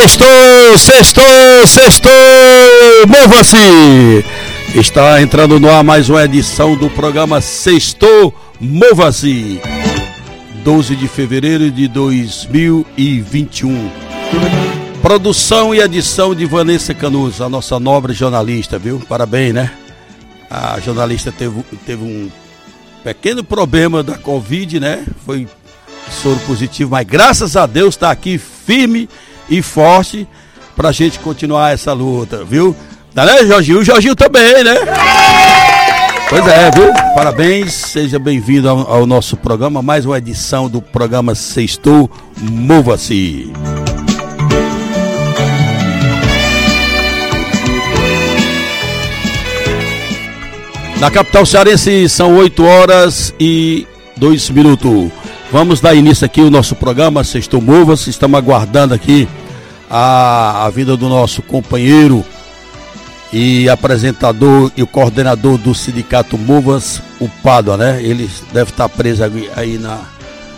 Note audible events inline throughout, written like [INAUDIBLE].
Sextou, sextou, sextou, mova-se! Está entrando no ar mais uma edição do programa Sextou, mova-se! 12 de fevereiro de 2021. Produção e edição de Vanessa Canuso, a nossa nobre jornalista, viu? Parabéns, né? A jornalista teve, teve um pequeno problema da Covid, né? Foi soro positivo, mas graças a Deus está aqui firme forte pra gente continuar essa luta, viu? Tá né, Jorginho? O Jorginho também, né? Pois é, viu? Parabéns, seja bem-vindo ao, ao, nosso programa, mais uma edição do programa Sextou Mova-se. Na capital cearense são 8 horas e 2 minutos. Vamos dar início aqui ao nosso programa Sextou Mova-se. Estamos aguardando aqui a, a vida do nosso companheiro e apresentador e coordenador do sindicato Movas, o Pádua, né? Ele deve estar preso aí, aí na,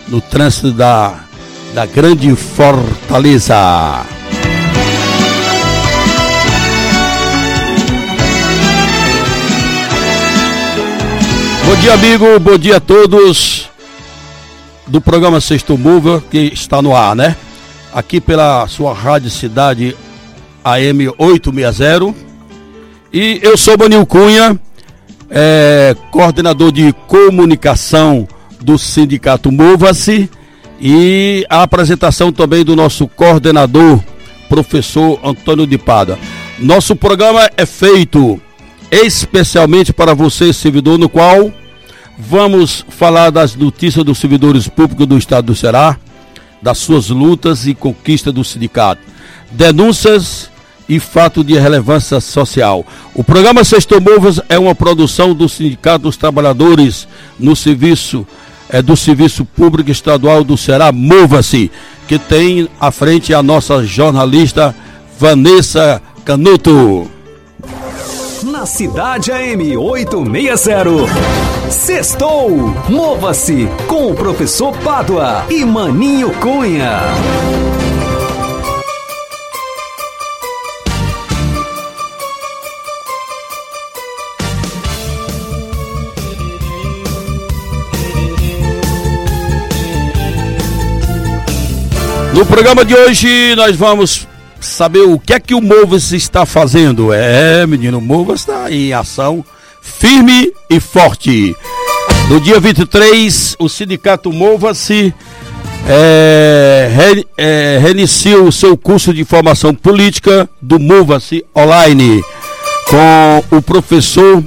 no trânsito da, da grande Fortaleza. Bom dia, amigo. Bom dia a todos do programa Sexto Mova, que está no ar, né? Aqui pela sua Rádio Cidade AM 860. E eu sou Banil Cunha, é, coordenador de comunicação do Sindicato Mova-se e a apresentação também do nosso coordenador, professor Antônio de Pada. Nosso programa é feito especialmente para você, servidor, no qual vamos falar das notícias dos servidores públicos do Estado do Ceará, das suas lutas e conquistas do sindicato, denúncias e fato de relevância social. O programa Sexto Movas é uma produção do Sindicato dos Trabalhadores no serviço é do Serviço Público Estadual do Ceará, Mova-se, que tem à frente a nossa jornalista Vanessa Canuto. Na Cidade AM 860. Sextou! Mova-se com o professor Pádua e Maninho Cunha. No programa de hoje nós vamos saber o que é que o Movas está fazendo. É, menino, o Movas está em ação firme e forte. No dia 23, o sindicato Mova-se é, re, é, reinicia o seu curso de formação política do Mova-se Online com o professor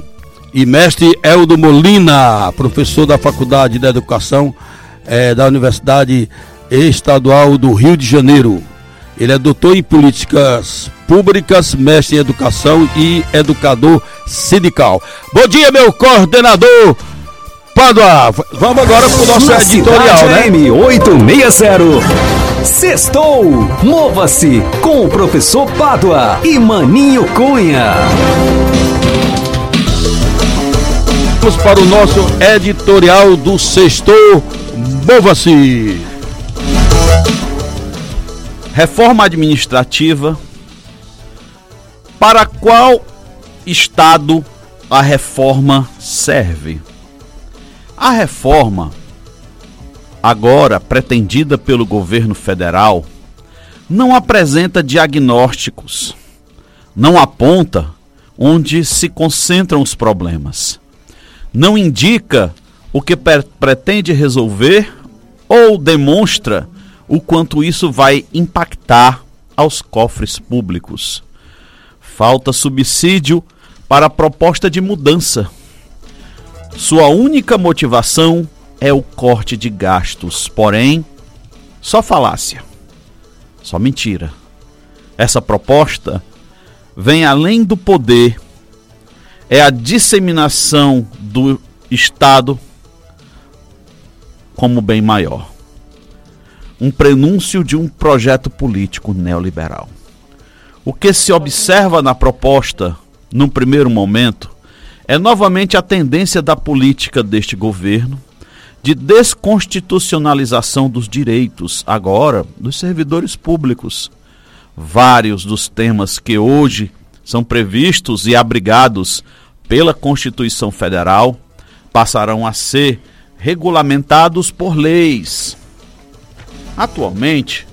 e mestre Eldo Molina, professor da Faculdade de Educação é, da Universidade Estadual do Rio de Janeiro. Ele é doutor em políticas públicas, mestre em educação e educador sindical. Bom dia, meu coordenador Padua. Vamos agora pro nosso Na editorial, né? M 860. Sextou. Mova-se com o professor Pádua e Maninho Cunha. Vamos para o nosso editorial do Sextou. Mova-se. Reforma administrativa. Para qual estado a reforma serve? A reforma, agora pretendida pelo governo federal, não apresenta diagnósticos, não aponta onde se concentram os problemas, não indica o que pretende resolver ou demonstra o quanto isso vai impactar aos cofres públicos. Falta subsídio para a proposta de mudança. Sua única motivação é o corte de gastos, porém, só falácia, só mentira. Essa proposta vem além do poder, é a disseminação do Estado como bem maior um prenúncio de um projeto político neoliberal. O que se observa na proposta, num primeiro momento, é novamente a tendência da política deste governo de desconstitucionalização dos direitos, agora, dos servidores públicos, vários dos temas que hoje são previstos e abrigados pela Constituição Federal passarão a ser regulamentados por leis. Atualmente,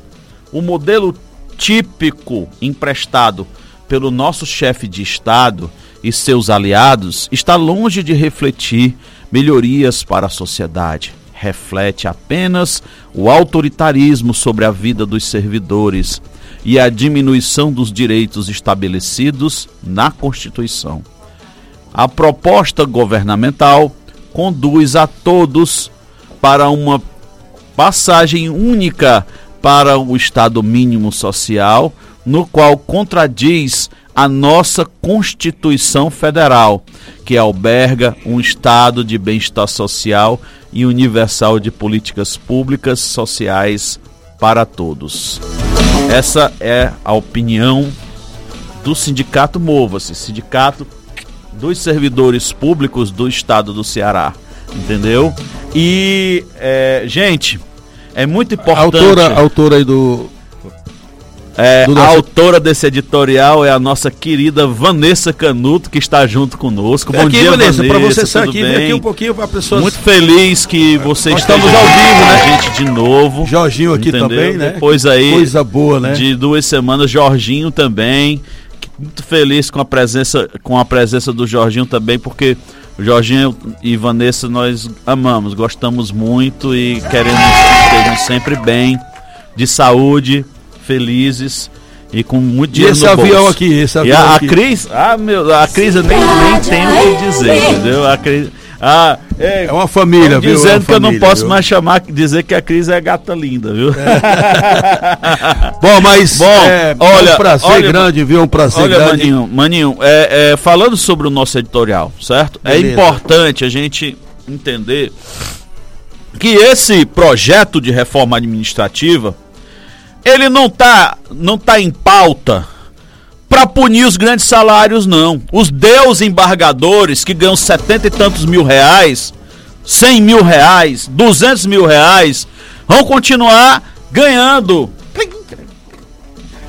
o modelo típico emprestado pelo nosso chefe de Estado e seus aliados está longe de refletir melhorias para a sociedade. Reflete apenas o autoritarismo sobre a vida dos servidores e a diminuição dos direitos estabelecidos na Constituição. A proposta governamental conduz a todos para uma passagem única para o Estado mínimo social, no qual contradiz a nossa Constituição Federal, que alberga um estado de bem-estar social e universal de políticas públicas sociais para todos. Essa é a opinião do Sindicato Mova-se, Sindicato dos Servidores Públicos do Estado do Ceará. Entendeu? E, é, gente, é muito importante. A autora, a autora aí do, é, a autora desse editorial é a nossa querida Vanessa Canuto, que está junto conosco. Bom aqui, dia, Vanessa. Para você estar aqui, vem aqui um pouquinho para pessoas. Muito feliz que você Nós estamos ao vivo, né? Gente de novo. Jorginho aqui entendeu? também, né? Depois aí. Coisa boa, né? De duas semanas, Jorginho também. Muito feliz com a presença, com a presença do Jorginho também, porque o Jorginho e Vanessa nós amamos, gostamos muito e queremos que estejam sempre bem, de saúde felizes e com muito dinheiro e esse avião bolso. aqui, esse avião e a, aqui. a Cris, ah, meu, a Cris eu nem, nem tenho o que dizer, entendeu? A Cris, ah, é, é uma família, viu? Dizendo é que família, eu não posso viu? mais chamar, dizer que a Cris é gata linda, viu? É. [LAUGHS] Bom, mas Bom, é, olha, é um prazer olha, grande, viu? Um prazer olha, grande. Maninho, Maninho é, é, falando sobre o nosso editorial, certo? É Beleza. É importante a gente entender que esse projeto de reforma administrativa ele não tá, não tá em pauta punir os grandes salários, não. Os deus embargadores que ganham setenta e tantos mil reais, cem mil reais, duzentos mil reais, vão continuar ganhando.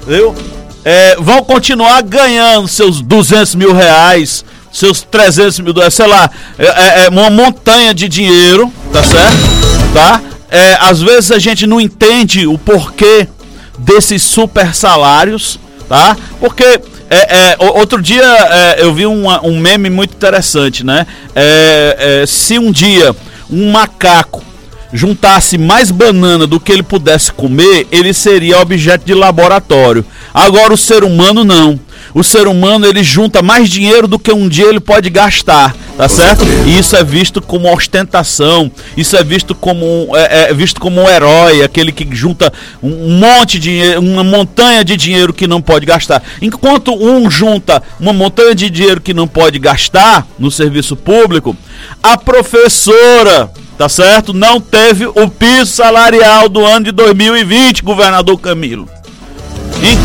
Entendeu? É, vão continuar ganhando seus duzentos mil reais, seus trezentos mil dólares, sei lá, é, é, é, uma montanha de dinheiro, tá certo? Tá? É, às vezes a gente não entende o porquê desses super salários, tá? Porque é, é, outro dia é, eu vi um, um meme muito interessante, né? É, é, se um dia um macaco juntasse mais banana do que ele pudesse comer, ele seria objeto de laboratório. Agora o ser humano não o ser humano ele junta mais dinheiro do que um dia ele pode gastar, tá certo? E isso é visto como ostentação, isso é visto como é, é visto como um herói, aquele que junta um monte de dinheiro, uma montanha de dinheiro que não pode gastar. Enquanto um junta uma montanha de dinheiro que não pode gastar no serviço público, a professora tá certo? Não teve o piso salarial do ano de 2020, governador Camilo.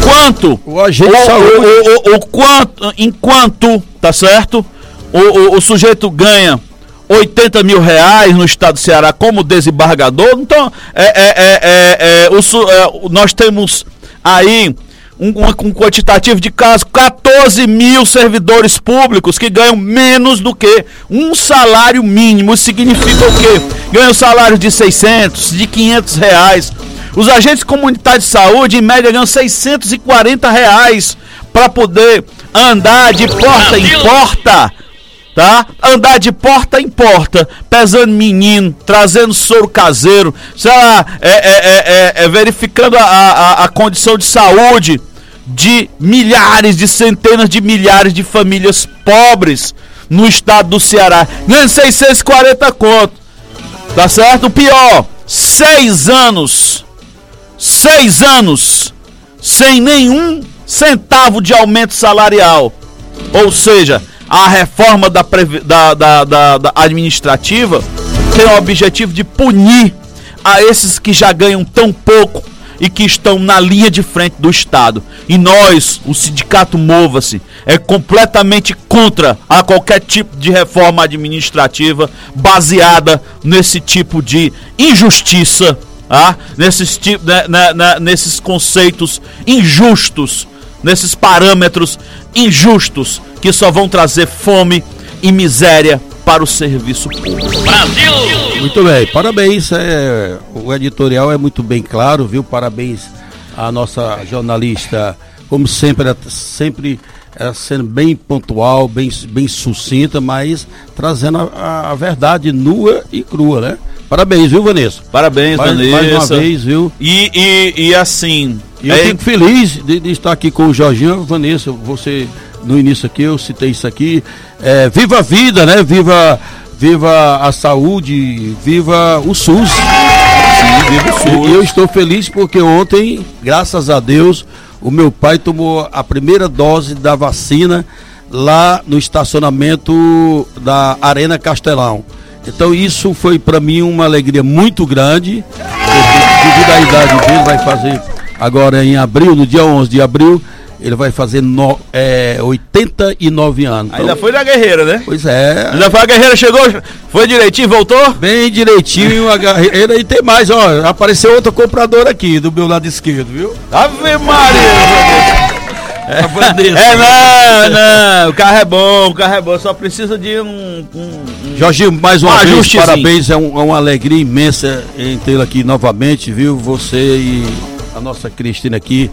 Enquanto o agente o, saúde. O, o, o, quanto, enquanto, tá certo? O, o, sujeito ganha 80 mil reais no estado do Ceará como desembargador, então é, é, é, é, é o, é, nós temos aí um, um, quantitativo de casos, 14 mil servidores públicos que ganham menos do que um salário mínimo. Isso significa o quê? Ganham salários de 600, de 500 reais. Os agentes comunitários de saúde, em média, ganham 640 reais para poder andar de porta em porta, tá? Andar de porta em porta, pesando menino, trazendo soro caseiro, sei lá, é, é, é, é verificando a, a, a condição de saúde de milhares, de centenas de milhares de famílias pobres no estado do Ceará. Ganhando 640 conto. Tá certo? O pior, seis anos seis anos sem nenhum centavo de aumento salarial. Ou seja, a reforma da, da, da, da, da administrativa tem o objetivo de punir a esses que já ganham tão pouco e que estão na linha de frente do Estado. E nós, o sindicato Mova-se, é completamente contra a qualquer tipo de reforma administrativa baseada nesse tipo de injustiça ah, nesses, né, né, né, nesses conceitos injustos, nesses parâmetros injustos que só vão trazer fome e miséria para o serviço público. Brasil! Muito bem, parabéns. É, o editorial é muito bem claro, viu? Parabéns à nossa jornalista, como sempre, sempre é, sendo bem pontual, bem, bem sucinta, mas trazendo a, a verdade nua e crua, né? Parabéns, viu, Vanessa? Parabéns, mais, Vanessa. Mais uma vez, viu? E, e, e assim. Eu é... fico feliz de, de, estar aqui com o Jorginho. Vanessa, você, no início aqui, eu citei isso aqui. É, viva a vida, né? Viva, viva a saúde, viva o SUS. Sim, viva o SUS. E eu estou feliz porque ontem, graças a Deus, o meu pai tomou a primeira dose da vacina lá no estacionamento da Arena Castelão. Então isso foi para mim uma alegria muito grande. Devido à idade dele, vai fazer agora em abril, no dia 11 de abril, ele vai fazer no, é, 89 anos. Então, Ainda foi na guerreira, né? Pois é. Ainda foi a guerreira, chegou, foi direitinho, voltou? Bem direitinho a guerreira e tem mais, ó. Apareceu outro comprador aqui do meu lado esquerdo, viu? Ave Maria! É, [LAUGHS] é, não, não, o carro é bom, o carro é bom, só precisa de um. um, um Jorginho, mais uma um vez, parabéns, é, um, é, uma alegria imensa em tê-lo aqui novamente, viu? Você e a nossa Cristina aqui.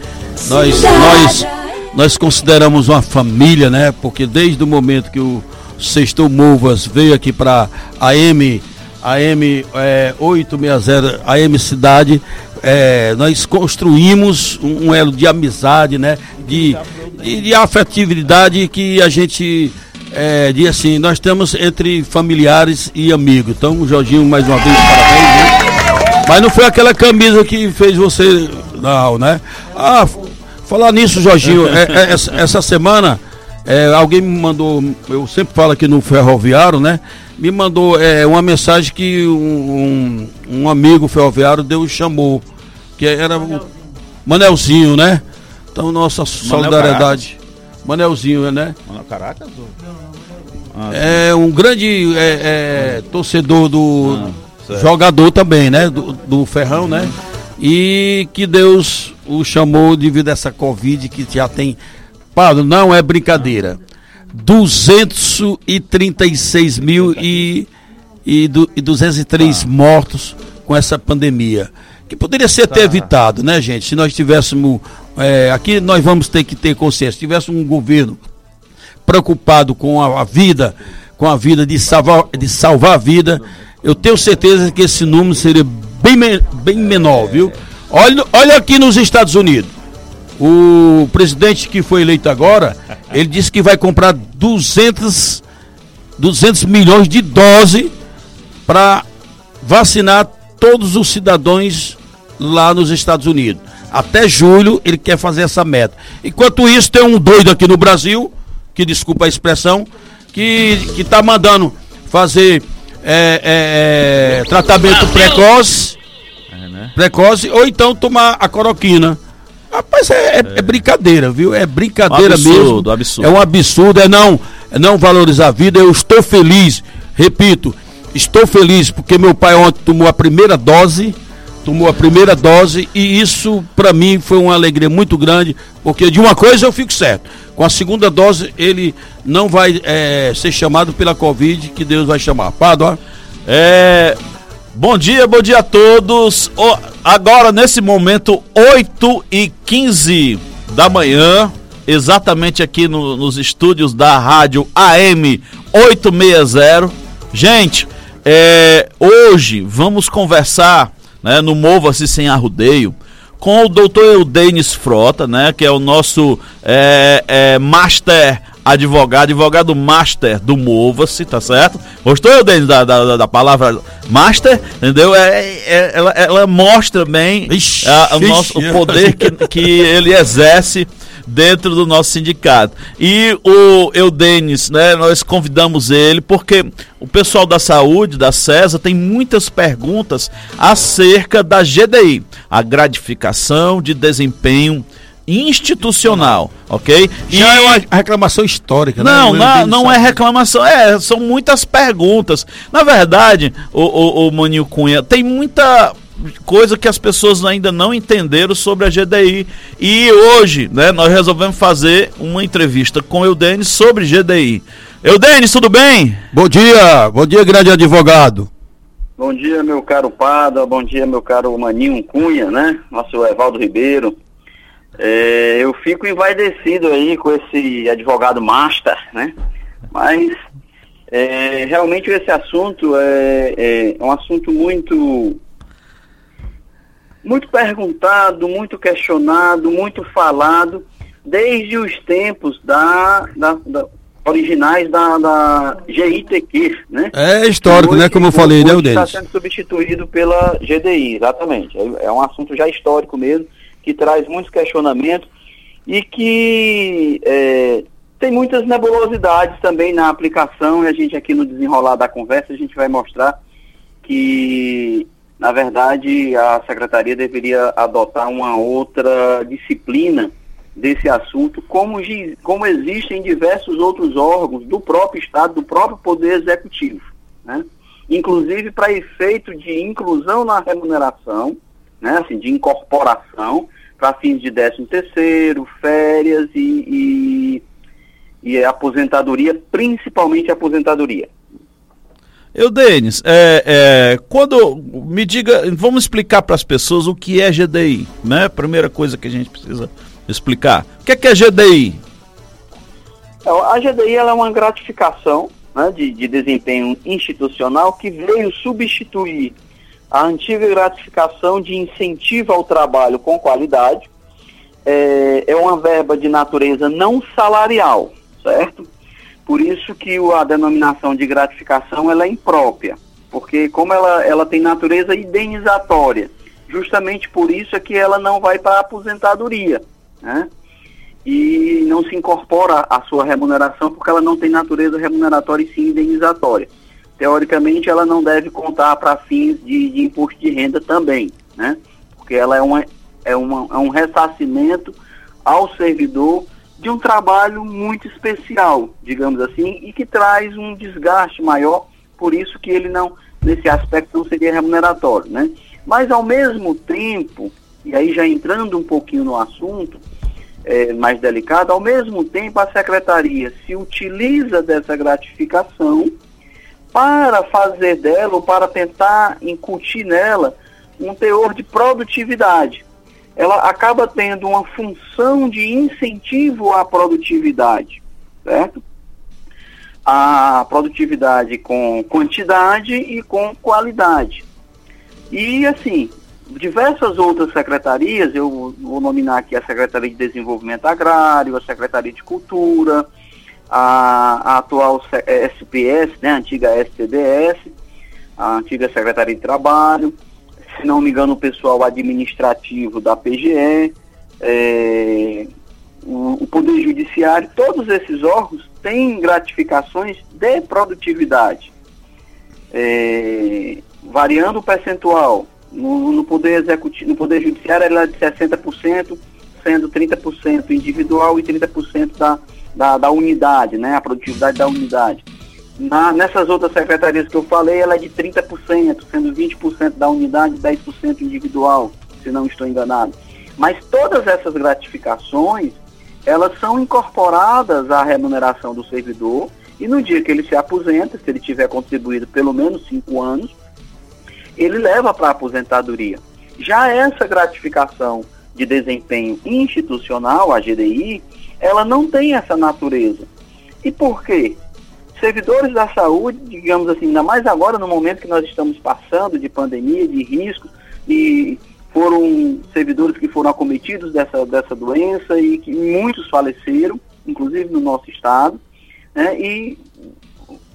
Nós, nós, nós consideramos uma família, né? Porque desde o momento que o Sextou Movas veio aqui para a M, a M é, 860, a M Cidade, é, nós construímos um, um, elo de amizade, né? De, de, de afetividade que a gente é, diz assim, nós temos entre familiares e amigos. Então, Jorginho, mais uma vez, parabéns. Né? Mas não foi aquela camisa que fez você. Não, né? Ah, falar nisso, Jorginho, é, é, essa, essa, semana. É, alguém me mandou, eu sempre falo aqui no ferroviário, né? Me mandou é, uma mensagem que um, um, um amigo ferroviário Deus chamou que era o Manelzinho, né? Então, nossa solidariedade. Manelzinho, né? Manel Caracas? Ah, é um grande é, é, torcedor do ah, jogador também, né? Do, do, Ferrão, né? E que Deus o chamou devido a essa Covid que já tem. Paulo, não é brincadeira. 236 mil e, e, e 203 ah. mortos com essa pandemia que poderia ser até tá. evitado, né, gente? Se nós tivéssemos. É, aqui nós vamos ter que ter consciência. Se tivéssemos um governo preocupado com a, a, vida, com a vida de salvar, de salvar a vida, eu tenho certeza que esse número seria bem, bem menor, viu? Olha, olha aqui nos Estados Unidos. O presidente que foi eleito agora, ele disse que vai comprar 200, 200 milhões de doses para vacinar todos os cidadãos lá nos Estados Unidos. Até julho ele quer fazer essa meta. Enquanto isso, tem um doido aqui no Brasil, que desculpa a expressão, que está mandando fazer é, é, é, tratamento precoce, é, né? precoce, ou então tomar a coroquina. Rapaz, é, é, é brincadeira, viu? É brincadeira absurdo, mesmo. Absurdo. É um absurdo, é não, é não valorizar a vida. Eu estou feliz, repito, Estou feliz porque meu pai ontem tomou a primeira dose, tomou a primeira dose e isso para mim foi uma alegria muito grande, porque de uma coisa eu fico certo, com a segunda dose ele não vai é, ser chamado pela Covid, que Deus vai chamar. Pado, é, bom dia, bom dia a todos. agora nesse momento 8 e 15 da manhã, exatamente aqui no, nos estúdios da rádio AM 860. Gente, é, hoje vamos conversar né, no Mova-se Sem Arrudeio com o doutor Eudenis Frota, né, que é o nosso é, é, master advogado, advogado master do Mova-se, tá certo? Gostou, Eudenis, da, da, da palavra master? Entendeu? É, é ela, ela, mostra bem ixi, a, o, nosso, o poder que, que ele exerce dentro do nosso sindicato. E o Eudenis, né, nós convidamos ele porque o pessoal da saúde, da CESA, tem muitas perguntas acerca da GDI, a gratificação de desempenho institucional, ok? Já e... é uma reclamação histórica, não, né? Não, não, não é reclamação, é, são muitas perguntas. Na verdade, o, o, o Maninho Cunha, tem muita coisa que as pessoas ainda não entenderam sobre a GDI. E hoje, né, nós resolvemos fazer uma entrevista com o Eudenis sobre GDI. Eudenis, tudo bem? Bom dia, bom dia, grande advogado. Bom dia, meu caro Pada, bom dia, meu caro Maninho Cunha, né? Nosso Evaldo Ribeiro. É, eu fico envaidecido aí com esse advogado master, né? Mas é, realmente esse assunto é, é, um assunto muito muito perguntado, muito questionado, muito falado, desde os tempos da, da, da originais da, da GITQ, né? É histórico, hoje, né? Como eu falei, né, Denis? Está sendo substituído pela GDI, exatamente. É, é um assunto já histórico mesmo, que traz muitos questionamentos e que é, tem muitas nebulosidades também na aplicação e a gente aqui no desenrolar da conversa a gente vai mostrar que na verdade, a secretaria deveria adotar uma outra disciplina desse assunto, como, como existem diversos outros órgãos do próprio Estado, do próprio Poder Executivo. Né? Inclusive para efeito de inclusão na remuneração, né? assim, de incorporação, para fins de 13 terceiro, férias e, e, e aposentadoria, principalmente aposentadoria. Eu, Denis, é, é, quando me diga, vamos explicar para as pessoas o que é GDI, né? Primeira coisa que a gente precisa explicar. O que é, que é GDI? Então, a GDI é uma gratificação né, de, de desempenho institucional que veio substituir a antiga gratificação de incentivo ao trabalho com qualidade. É, é uma verba de natureza não salarial, certo? Por isso que a denominação de gratificação ela é imprópria, porque como ela, ela tem natureza indenizatória, justamente por isso é que ela não vai para a aposentadoria, né? E não se incorpora à sua remuneração porque ela não tem natureza remuneratória e sim indenizatória. Teoricamente, ela não deve contar para fins de, de, imposto de renda também, né? Porque ela é, uma, é, uma, é um ressarcimento ao servidor de um trabalho muito especial, digamos assim, e que traz um desgaste maior, por isso que ele não, nesse aspecto, não seria remuneratório, né? Mas ao mesmo tempo, e aí já entrando um pouquinho no assunto, é, mais delicado, ao mesmo tempo a secretaria se utiliza dessa gratificação para fazer dela, ou para tentar incutir nela, um teor de produtividade ela acaba tendo uma função de incentivo à produtividade, certo? A produtividade com quantidade e com qualidade. E assim, diversas outras secretarias, eu vou nominar aqui a Secretaria de Desenvolvimento Agrário, a Secretaria de Cultura, a, a atual SPS, né, a antiga STDS, a antiga Secretaria de Trabalho, se não me engano, o pessoal administrativo da PGE, é, o, o, Poder Judiciário, todos esses órgãos têm gratificações de produtividade, é, variando o percentual. No, no, Poder Executivo, no Poder Judiciário ela é de 60%, sendo 30% individual e 30% da, da, da unidade, né, a produtividade da unidade. Na, nessas outras secretarias que eu falei, ela é de 30%, sendo 20% da unidade e 10% individual, se não estou enganado. Mas todas essas gratificações, elas são incorporadas à remuneração do servidor e no dia que ele se aposenta, se ele tiver contribuído pelo menos cinco anos, ele leva para a aposentadoria. Já essa gratificação de desempenho institucional, a GDI, ela não tem essa natureza. E por quê? servidores da saúde, digamos assim, ainda mais agora no momento que nós estamos passando de pandemia, de risco, e foram servidores que foram acometidos dessa, dessa doença e que muitos faleceram, inclusive no nosso estado, né, e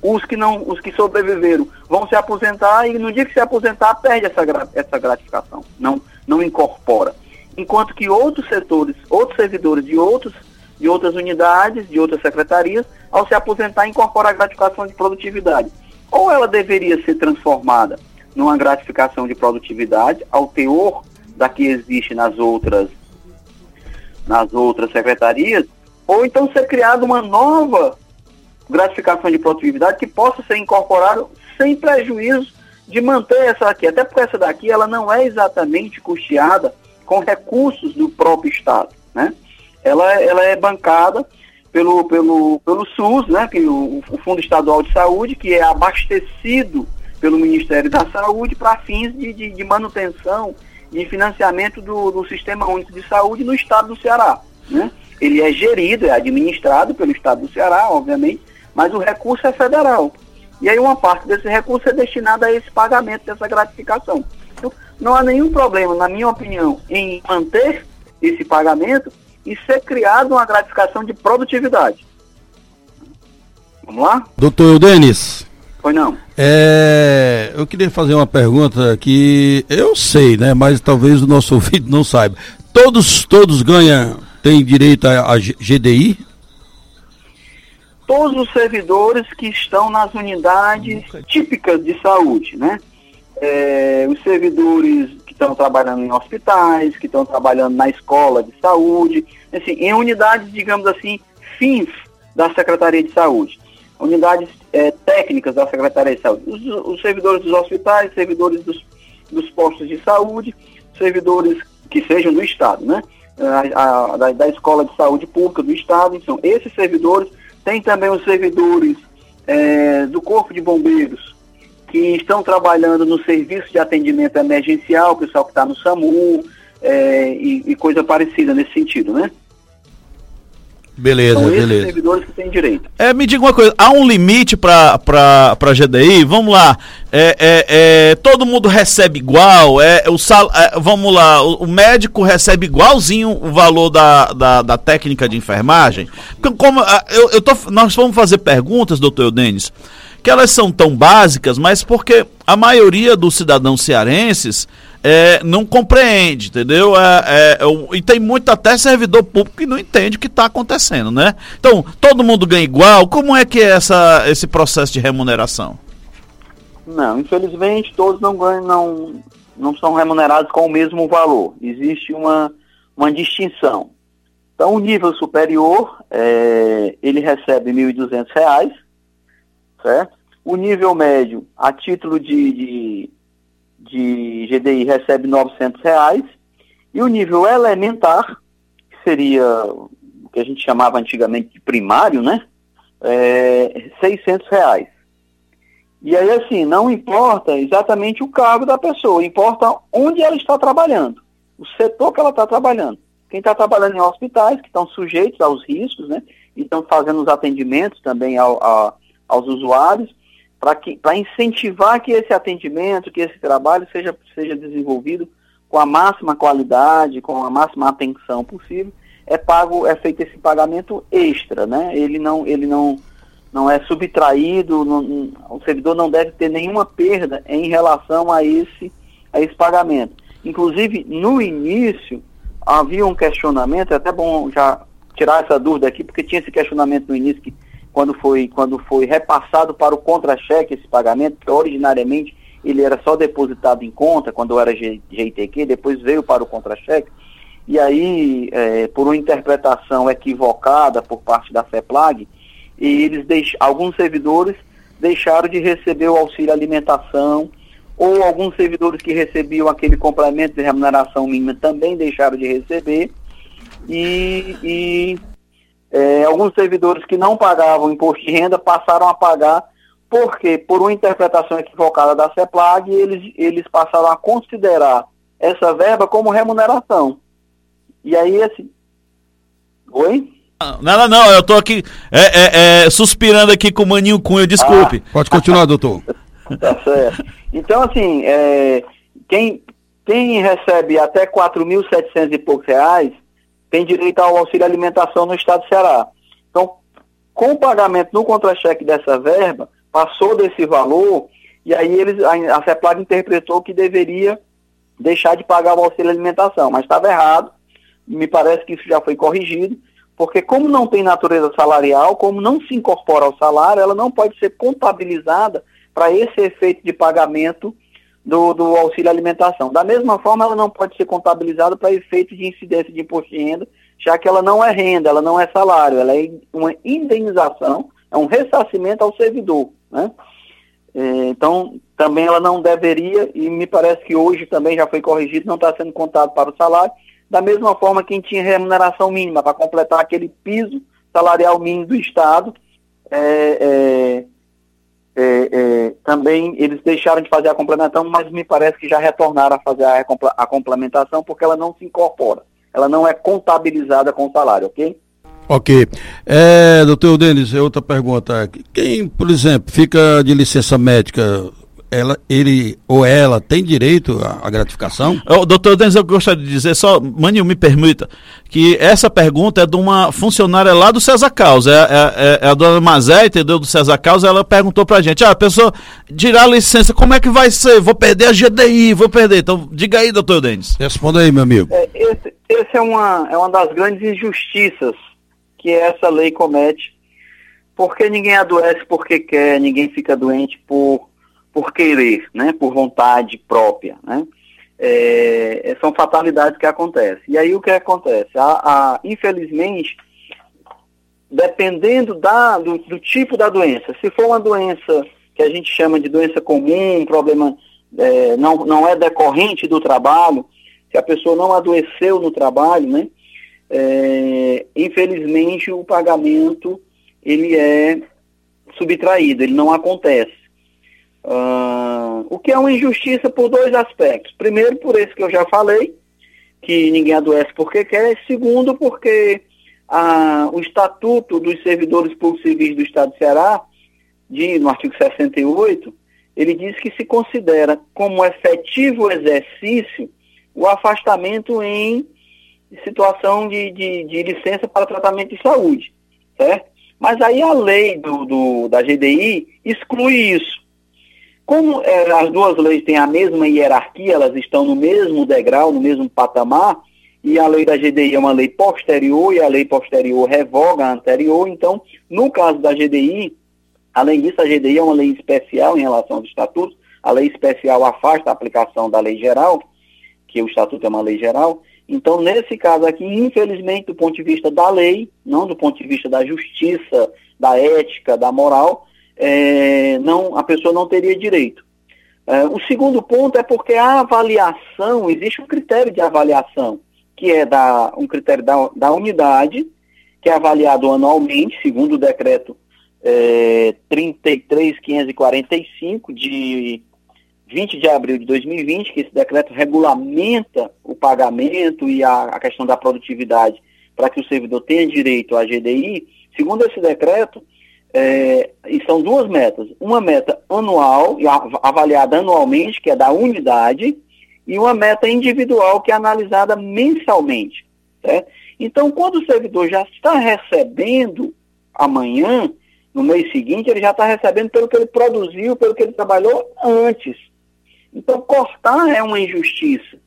os que não, os que sobreviveram vão se aposentar e no dia que se aposentar perde essa, essa gratificação, não, não incorpora. Enquanto que outros setores, outros servidores de outros de outras unidades, de outras secretarias, ao se aposentar, incorpora a gratificação de produtividade. Ou ela deveria ser transformada numa gratificação de produtividade ao teor da que existe nas outras nas outras secretarias, ou então ser criada uma nova gratificação de produtividade que possa ser incorporada sem prejuízo de manter essa aqui, até porque essa daqui ela não é exatamente custeada com recursos do próprio Estado, né? Ela, ela é bancada pelo, pelo, pelo SUS, né, que o, o Fundo Estadual de Saúde, que é abastecido pelo Ministério da Saúde para fins de, de, de, manutenção e financiamento do, do Sistema Único de Saúde no estado do Ceará. Né? Ele é gerido, é administrado pelo estado do Ceará, obviamente, mas o recurso é federal. E aí uma parte desse recurso é destinada a esse pagamento dessa gratificação. Então, não há nenhum problema, na minha opinião, em manter esse pagamento e ser criada uma gratificação de produtividade. Vamos lá? Doutor Denis. Foi não. É, eu queria fazer uma pergunta que eu sei, né? Mas talvez o nosso [LAUGHS] ouvido não saiba. Todos, todos ganham, têm direito a, a GDI? Todos os servidores que estão nas unidades típicas de saúde, né? É, os servidores estão trabalhando em hospitais, que estão trabalhando na escola de saúde, assim, em unidades, digamos assim, fins da Secretaria de Saúde, unidades é, técnicas da Secretaria de Saúde, os, os servidores dos hospitais, servidores dos, dos, postos de saúde, servidores que sejam do Estado, né? A, a, da, da, Escola de Saúde Pública do Estado, então, esses servidores, tem também os servidores é, do Corpo de Bombeiros, que estão trabalhando no serviço de atendimento emergencial, o pessoal que está no SAMU é, e, e, coisa parecida nesse sentido, né? Beleza, São esses beleza. servidores que têm direito. É, me diga uma coisa, há um limite para a GDI? Vamos lá, é, é, é, todo mundo recebe igual? É, o sal, é, vamos lá, o, o, médico recebe igualzinho o valor da, da, da técnica de enfermagem? Como, eu, eu tô, nós vamos fazer perguntas, doutor Denis, que elas são tão básicas, mas porque a maioria dos cidadãos cearenses é, não compreende, entendeu? É, é, é e tem muito até servidor público que não entende o que está acontecendo, né? Então, todo mundo ganha igual. Como é que é essa, esse processo de remuneração? Não, infelizmente todos não ganham, não, não são remunerados com o mesmo valor. Existe uma, uma distinção. Então, o nível superior, é, ele recebe R$ 1.200, certo? O nível médio, a título de, de, de GDI, recebe 900 reais, e o nível elementar, que seria o que a gente chamava antigamente de primário, né? É, 600 reais. E aí, assim, não importa exatamente o cargo da pessoa, importa onde ela está trabalhando, o setor que ela está trabalhando. Quem está trabalhando em hospitais, que estão sujeitos aos riscos, né? E estão fazendo os atendimentos também ao, a, aos usuários, para incentivar que esse atendimento, que esse trabalho seja, seja desenvolvido com a máxima qualidade, com a máxima atenção possível, é pago, é feito esse pagamento extra, né? Ele não, ele não, não é subtraído, não, o servidor não deve ter nenhuma perda em relação a esse, a esse pagamento. Inclusive, no início, havia um questionamento, é até bom já tirar essa dúvida aqui, porque tinha esse questionamento no início que quando foi, quando foi repassado para o contra-cheque esse pagamento, que originariamente ele era só depositado em conta quando era GITQ, depois veio para o contra-cheque, e aí, é, por uma interpretação equivocada por parte da FEPLAG, eles deix... alguns servidores deixaram de receber o auxílio alimentação, ou alguns servidores que recebiam aquele complemento de remuneração mínima também deixaram de receber, e, e é, alguns servidores que não pagavam imposto de renda passaram a pagar, porque por uma interpretação equivocada da CEPLAG, eles, eles passaram a considerar essa verba como remuneração. E aí, assim. Oi? Não, não, eu tô aqui é, é, é, suspirando aqui com o Maninho Cunha, desculpe. Ah. Pode continuar, doutor. [LAUGHS] tá certo. Então, assim, é, quem, quem recebe até 4.700 e poucos reais, tem direito ao auxílio alimentação no estado do Ceará. Então, com o pagamento no contra-cheque dessa verba, passou desse valor, e aí eles, a, CEPLAG interpretou que deveria deixar de pagar o auxílio alimentação, mas estava errado, me parece que isso já foi corrigido, porque como não tem natureza salarial, como não se incorpora ao salário, ela não pode ser contabilizada para esse efeito de pagamento do, do auxílio alimentação. Da mesma forma, ela não pode ser contabilizada para efeito de incidência de imposto de renda, já que ela não é renda, ela não é salário, ela é uma indenização, é um ressarcimento ao servidor. Né? É, então, também ela não deveria, e me parece que hoje também já foi corrigido, não está sendo contado para o salário, da mesma forma quem tinha remuneração mínima para completar aquele piso salarial mínimo do Estado, é, é, é, é, também eles deixaram de fazer a complementação, mas me parece que já retornaram a fazer a, a complementação porque ela não se incorpora, ela não é contabilizada com o salário, ok? Ok. É, doutor Denis, outra pergunta. Quem, por exemplo, fica de licença médica ela, ele ou ela tem direito à, à gratificação? Oh, doutor Denis, eu gostaria de dizer, só, Maninho, me permita, que essa pergunta é de uma funcionária lá do César Caos, é, é, é, é a dona Mazé, entendeu, do César Caos, ela perguntou pra gente, ah, a pessoa tirar a licença, como é que vai ser? Vou perder a GDI, vou perder. Então, diga aí, doutor Denis. Responda aí, meu amigo. É, esse, esse é, uma, é uma das grandes injustiças que essa lei comete, porque ninguém adoece porque quer, ninguém fica doente por por querer, né, por vontade própria, né? É, são fatalidades que acontecem. E aí o que acontece? A, a, infelizmente, dependendo da, do, do, tipo da doença, se for uma doença que a gente chama de doença comum, um problema é, não, não é decorrente do trabalho, se a pessoa não adoeceu no trabalho, né? É, infelizmente o pagamento ele é subtraído, ele não acontece. Uh, o que é uma injustiça por dois aspectos. Primeiro, por esse que eu já falei, que ninguém adoece porque quer. Segundo, porque uh, o Estatuto dos Servidores Públicos Civis do Estado de Ceará, de, no artigo 68, ele diz que se considera como efetivo exercício o afastamento em situação de, de, de licença para tratamento de saúde, certo? Mas aí a lei do, do da GDI exclui isso. Como é, as duas leis têm a mesma hierarquia, elas estão no mesmo degrau, no mesmo patamar, e a lei da GDI é uma lei posterior, e a lei posterior revoga a anterior, então, no caso da GDI, além disso, a GDI é uma lei especial em relação aos estatutos, a lei especial afasta a aplicação da lei geral, que o estatuto é uma lei geral, então, nesse caso aqui, infelizmente, do ponto de vista da lei, não do ponto de vista da justiça, da ética, da moral, é, não, a pessoa não teria direito. É, o segundo ponto é porque a avaliação, existe um critério de avaliação, que é da, um critério da, da unidade, que é avaliado anualmente, segundo o decreto é, 33545 de 20 de abril de 2020, que esse decreto regulamenta o pagamento e a, a questão da produtividade para que o servidor tenha direito à GDI. Segundo esse decreto, é, e são duas metas. Uma meta anual, avaliada anualmente, que é da unidade, e uma meta individual, que é analisada mensalmente. Certo? Então, quando o servidor já está recebendo amanhã, no mês seguinte, ele já está recebendo pelo que ele produziu, pelo que ele trabalhou antes. Então, cortar é uma injustiça,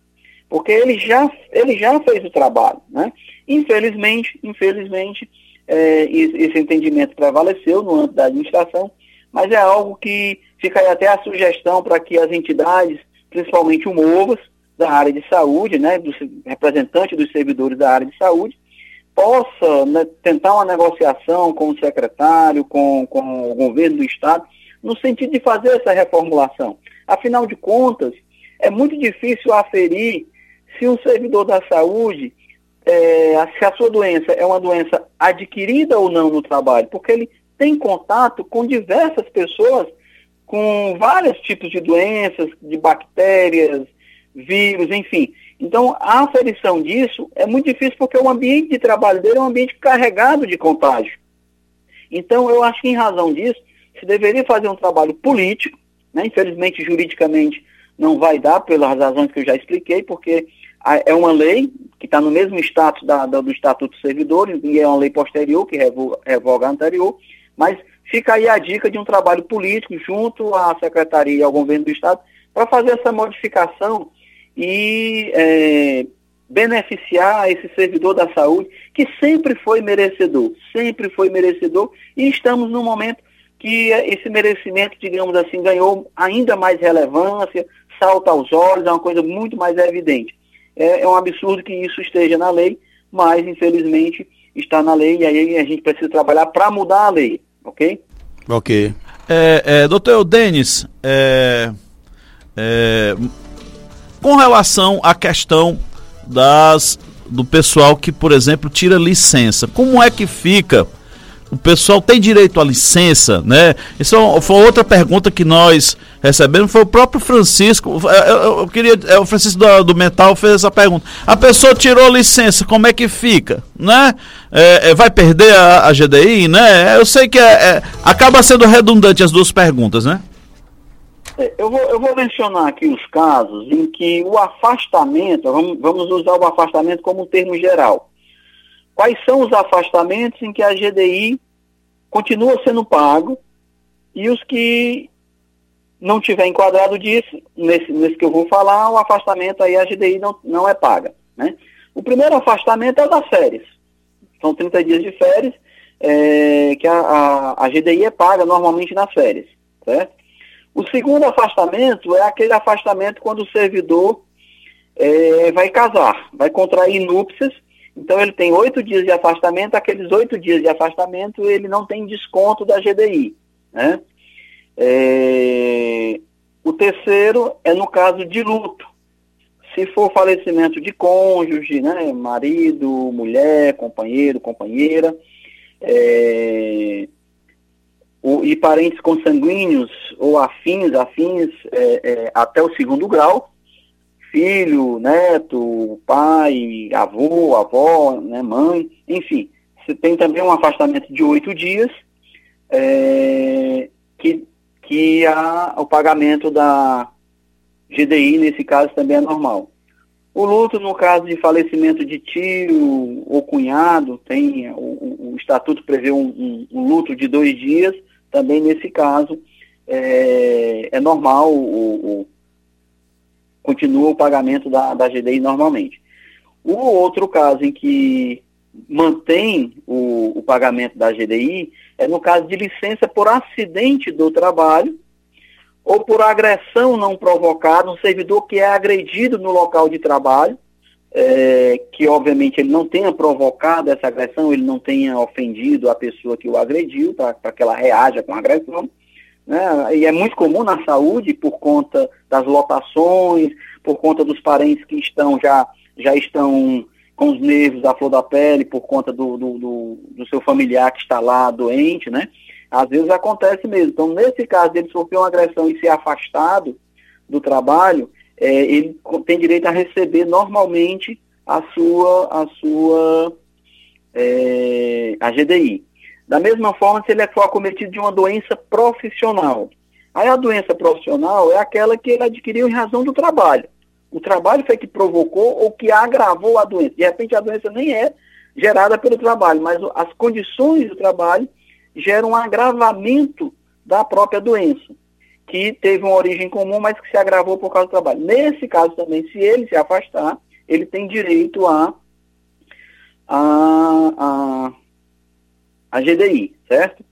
porque ele já, ele já fez o trabalho. Né? Infelizmente, infelizmente, é, esse entendimento prevaleceu no âmbito da administração, mas é algo que fica aí até a sugestão para que as entidades, principalmente o MOVAS, da área de saúde, né, do representante dos servidores da área de saúde, possa né, tentar uma negociação com o secretário, com, com o governo do Estado, no sentido de fazer essa reformulação. Afinal de contas, é muito difícil aferir se um servidor da saúde é, se a sua doença é uma doença adquirida ou não no trabalho, porque ele tem contato com diversas pessoas com vários tipos de doenças, de bactérias, vírus, enfim. Então, a aferição disso é muito difícil porque o ambiente de trabalho dele é um ambiente carregado de contágio. Então, eu acho que em razão disso, se deveria fazer um trabalho político, né? infelizmente, juridicamente, não vai dar, pelas razões que eu já expliquei, porque é uma lei que está no mesmo status da, da, do Estatuto dos Servidores, e é uma lei posterior que revoga, revoga a anterior, mas fica aí a dica de um trabalho político junto à Secretaria e ao Governo do Estado para fazer essa modificação e é, beneficiar esse servidor da saúde que sempre foi merecedor, sempre foi merecedor, e estamos num momento que esse merecimento, digamos assim, ganhou ainda mais relevância, salta aos olhos, é uma coisa muito mais evidente. É, é um absurdo que isso esteja na lei, mas infelizmente está na lei e aí a gente precisa trabalhar para mudar a lei, ok? Ok. É, é, doutor Denis, é, É, com relação à questão das do pessoal que, por exemplo, tira licença, como é que fica? O pessoal tem direito à licença, né? Isso é foi outra pergunta que nós recebemos. Foi o próprio Francisco. É, eu, eu queria. É, o Francisco do, do, Mental fez essa pergunta. A pessoa tirou licença, como é que fica? Né? É, é vai perder a, a, GDI, né? Eu sei que é, acaba sendo redundante as duas perguntas, né? Eu vou, eu vou mencionar aqui os casos em que o afastamento, vamos, vamos usar o afastamento como um termo geral. Quais são os afastamentos em que a GDI continua sendo pago e os que não tiver enquadrado disso, nesse, nesse que eu vou falar, o afastamento aí a GDI não, não é paga. Né? O primeiro afastamento é das férias. São 30 dias de férias, é, que a, a, a GDI é paga normalmente nas férias. Certo? O segundo afastamento é aquele afastamento quando o servidor é, vai casar, vai contrair núpcias então ele tem oito dias de afastamento, aqueles oito dias de afastamento ele não tem desconto da GDI. Né? É... O terceiro é no caso de luto. Se for falecimento de cônjuge, né, marido, mulher, companheiro, companheira, é... o, e parentes consanguíneos ou afins, afins é, é até o segundo grau, filho, neto, pai, avô, avó, né, mãe, enfim. Você tem também um afastamento de oito dias, é, que, que a, o pagamento da GDI, nesse caso, também é normal. O luto, no caso de falecimento de tio ou cunhado, tem o, o estatuto prevê um, um, um, luto de dois dias, também nesse caso é, é normal o, o continua o pagamento da, da GDI normalmente. O outro caso em que mantém o, o, pagamento da GDI é no caso de licença por acidente do trabalho ou por agressão não provocada, um servidor que é agredido no local de trabalho, é, que obviamente ele não tenha provocado essa agressão, ele não tenha ofendido a pessoa que o agrediu, para que ela reaja com a agressão, né? E é muito comum na saúde por conta das lotações, por conta dos parentes que estão já, já estão com os nervos à flor da pele, por conta do, do, do, do seu familiar que está lá doente, né? Às vezes acontece mesmo. Então, nesse caso dele sofrer uma agressão e ser afastado do trabalho, é, ele tem direito a receber normalmente a sua, a sua é, a GDI. Da mesma forma, se ele for acometido de uma doença profissional. Aí a doença profissional é aquela que ele adquiriu em razão do trabalho. O trabalho foi que provocou ou que agravou a doença. De repente a doença nem é gerada pelo trabalho, mas as condições do trabalho geram um agravamento da própria doença, que teve uma origem comum, mas que se agravou por causa do trabalho. Nesse caso também, se ele se afastar, ele tem direito a, a, a a GDI, certo?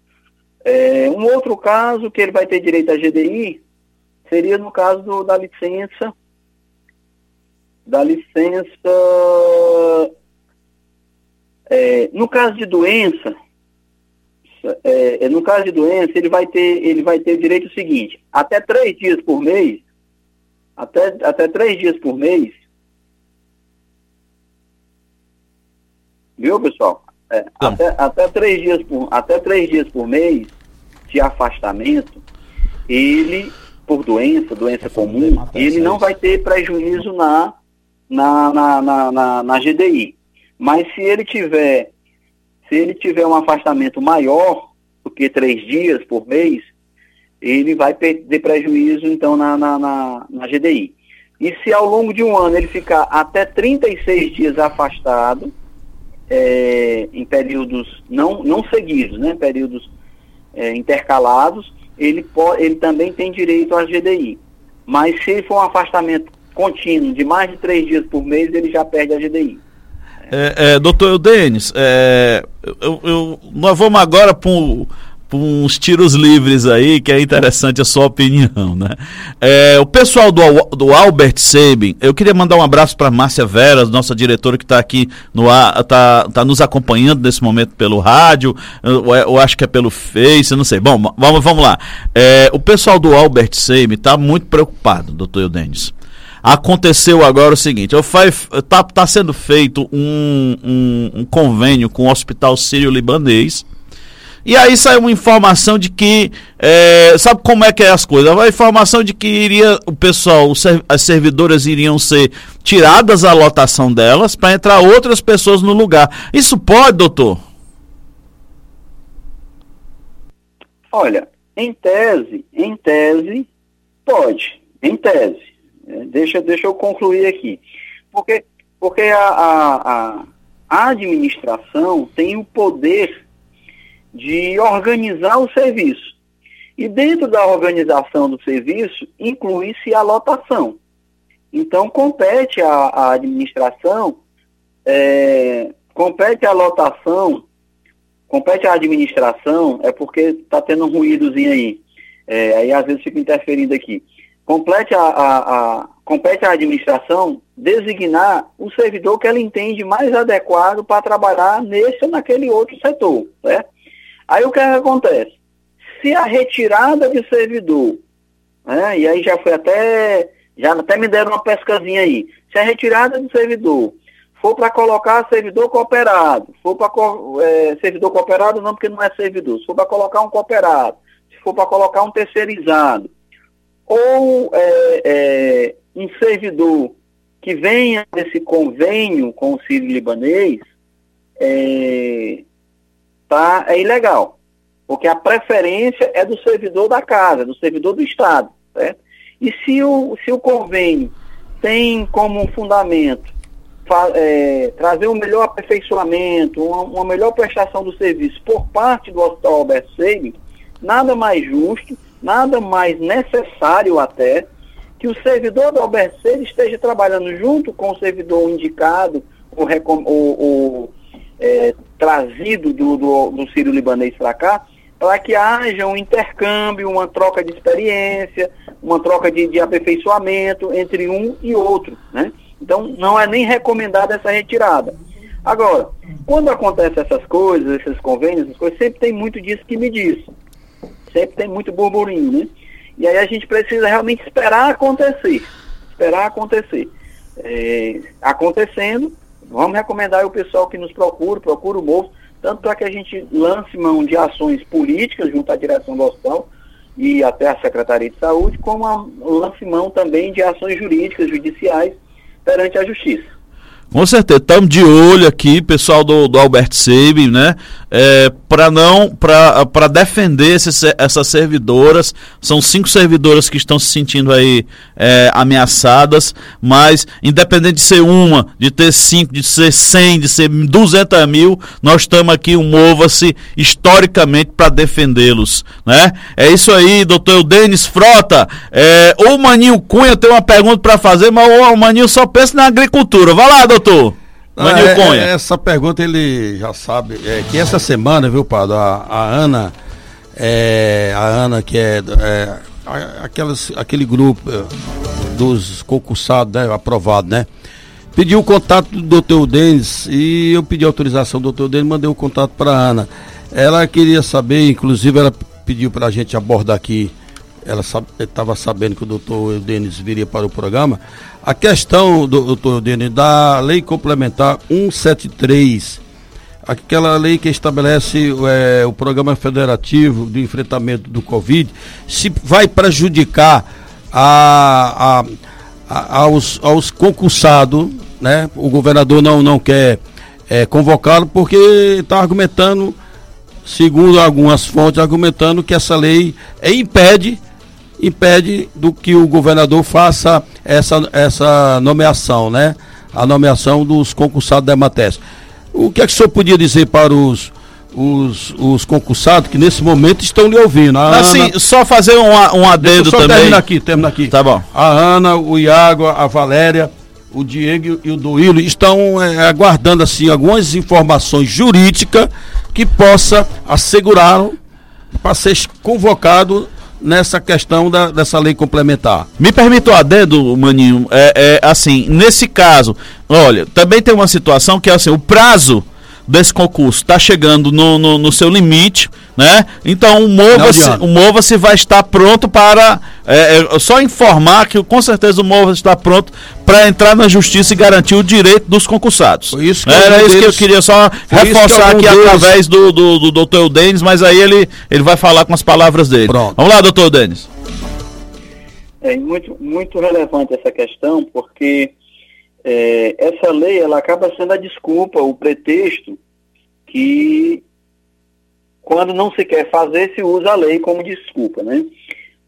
É, um outro caso que ele vai ter direito à GDI seria no caso do, da licença, da licença, é, no caso de doença, é, é, no caso de doença, ele vai ter, ele vai ter direito o seguinte, até três dias por mês, até, até três dias por mês, viu pessoal? É, até, até, três dias por, até três dias por mês de afastamento, ele, por doença, doença comum, ele não vai ter prejuízo na, na, na, na, na, na GDI. Mas se ele tiver, se ele tiver um afastamento maior do que três dias por mês, ele vai ter prejuízo, então, na, na, na, na GDI. E se ao longo de um ano ele ficar até 36 dias afastado, é, em períodos não, não seguidos, né, períodos é, intercalados, ele, pode, ele também tem direito à GDI. Mas se for um afastamento contínuo de mais de três dias por mês, ele já perde a GDI. É, é, doutor Denis, é, eu, eu, nós vamos agora para uns tiros livres aí, que é interessante a sua opinião, né? É, o pessoal do, do Albert Sabin, eu queria mandar um abraço para Márcia Veras, nossa diretora que está aqui no tá, tá nos acompanhando nesse momento pelo rádio, eu, eu acho que é pelo Face, não sei. Bom, vamos, vamos lá. É, o pessoal do Albert Sabin está muito preocupado, doutor Eudenis aconteceu agora o seguinte: está tá sendo feito um, um, um, convênio com o Hospital Sírio-Libanês. E aí saiu uma informação de que. É, sabe como é que é as coisas? A informação de que iria o pessoal, as servidoras iriam ser tiradas a lotação delas para entrar outras pessoas no lugar. Isso pode, doutor? Olha, em tese, em tese, pode. Em tese. Deixa, deixa eu concluir aqui. Porque, porque a, a, a administração tem o poder de organizar o serviço. E dentro da organização do serviço, inclui-se a lotação. Então, compete à, administração, é, compete à lotação, compete à administração, é porque está tendo um ruídozinho aí. É, aí às vezes fica interferindo aqui compete a, a, a, compete à administração designar o servidor que ela entende mais adequado para trabalhar nesse ou naquele outro setor. Né? Aí o que, é que acontece? Se a retirada de servidor, né, e aí já foi até, já até me deram uma pescazinha aí, se a retirada de servidor for para colocar servidor cooperado, for para é, servidor cooperado não porque não é servidor, se for para colocar um cooperado, se for para colocar um terceirizado, ou é, é, um servidor que venha desse convênio com o Sírio Libanês é, tá, é ilegal. Porque a preferência é do servidor da casa, do servidor do Estado. Certo? E se o, se o convênio tem como fundamento é, trazer um melhor aperfeiçoamento, uma, uma, melhor prestação do serviço por parte do Hospital Albert Sabin, nada mais justo nada mais necessário até que o servidor da Alberceira esteja trabalhando junto com o servidor indicado ou, ou é, trazido do, do, do Sírio Libanês para cá, para que haja um intercâmbio, uma troca de experiência, uma troca de, de aperfeiçoamento entre um e outro. Né? Então, não é nem recomendada essa retirada. Agora, quando acontecem essas coisas, esses convênios, essas coisas, sempre tem muito disso que me diz sempre tem muito burburinho, né? E aí a gente precisa realmente esperar acontecer. Esperar acontecer. É, acontecendo, vamos recomendar o pessoal que nos procura, procura o bolso, tanto para que a gente lance mão de ações políticas junto à direção do hospital e até a Secretaria de Saúde, como a lance mão também de ações jurídicas, judiciais, perante a Justiça. Com certeza, estamos de olho aqui, pessoal do, do Albert Seib, né? É, para não, para defender esses, essas servidoras, são cinco servidoras que estão se sentindo aí é, ameaçadas, mas independente de ser uma, de ter cinco, de ser cem, de ser duzentas mil, nós estamos aqui, um Mova-se, historicamente para defendê-los, né? É isso aí, doutor Denis Frota, é, o Maninho Cunha tem uma pergunta para fazer, mas o Maninho só pensa na agricultura. Vai lá, doutor doutor? Ah, é, Cunha. É, essa pergunta ele já sabe. É que essa semana, viu, Pado? A, a Ana, é, a Ana que é, é aquelas, aquele grupo é, dos concursados, né, aprovado, né? Pediu o contato do doutor Denis e eu pedi autorização do doutor Denis, mandei o contato para a Ana. Ela queria saber, inclusive ela pediu para a gente abordar aqui ela estava sabendo que o doutor Denis viria para o programa. A questão, do, doutor Denis, da lei complementar 173, aquela lei que estabelece é, o programa federativo de enfrentamento do Covid, se vai prejudicar a, a, a, aos, aos concursados, né? O governador não, não quer é, convocá-lo porque está argumentando, segundo algumas fontes, argumentando que essa lei impede impede do que o governador faça essa, essa nomeação, né? A nomeação dos concursados da Emates. O que é que o senhor podia dizer para os, os, os concursados que nesse momento estão lhe ouvindo? A assim, Ana... só fazer um, um adendo também. Termina aqui, termina aqui. Tá bom. A Ana, o Iago, a Valéria, o Diego e o Duílio estão é, aguardando assim algumas informações jurídicas que possa assegurar para ser convocado nessa questão da, dessa lei complementar. Me permita o adendo, Maninho, é, é, assim, nesse caso, olha, também tem uma situação que é assim, o prazo desse concurso está chegando no, no, no, seu limite, né? Então o Mova-se Mova vai estar pronto para é, é, só informar que com certeza o Mova está pronto para entrar na justiça e garantir o direito dos concursados. Foi isso que Era isso deles, que eu queria só reforçar aqui deles... através do, do, do doutor Denis, mas aí ele, ele vai falar com as palavras dele. Pronto. Vamos lá, doutor Denis. É muito, muito relevante essa questão, porque é, essa lei ela acaba sendo a desculpa, o pretexto que quando não se quer fazer se usa a lei como desculpa, né?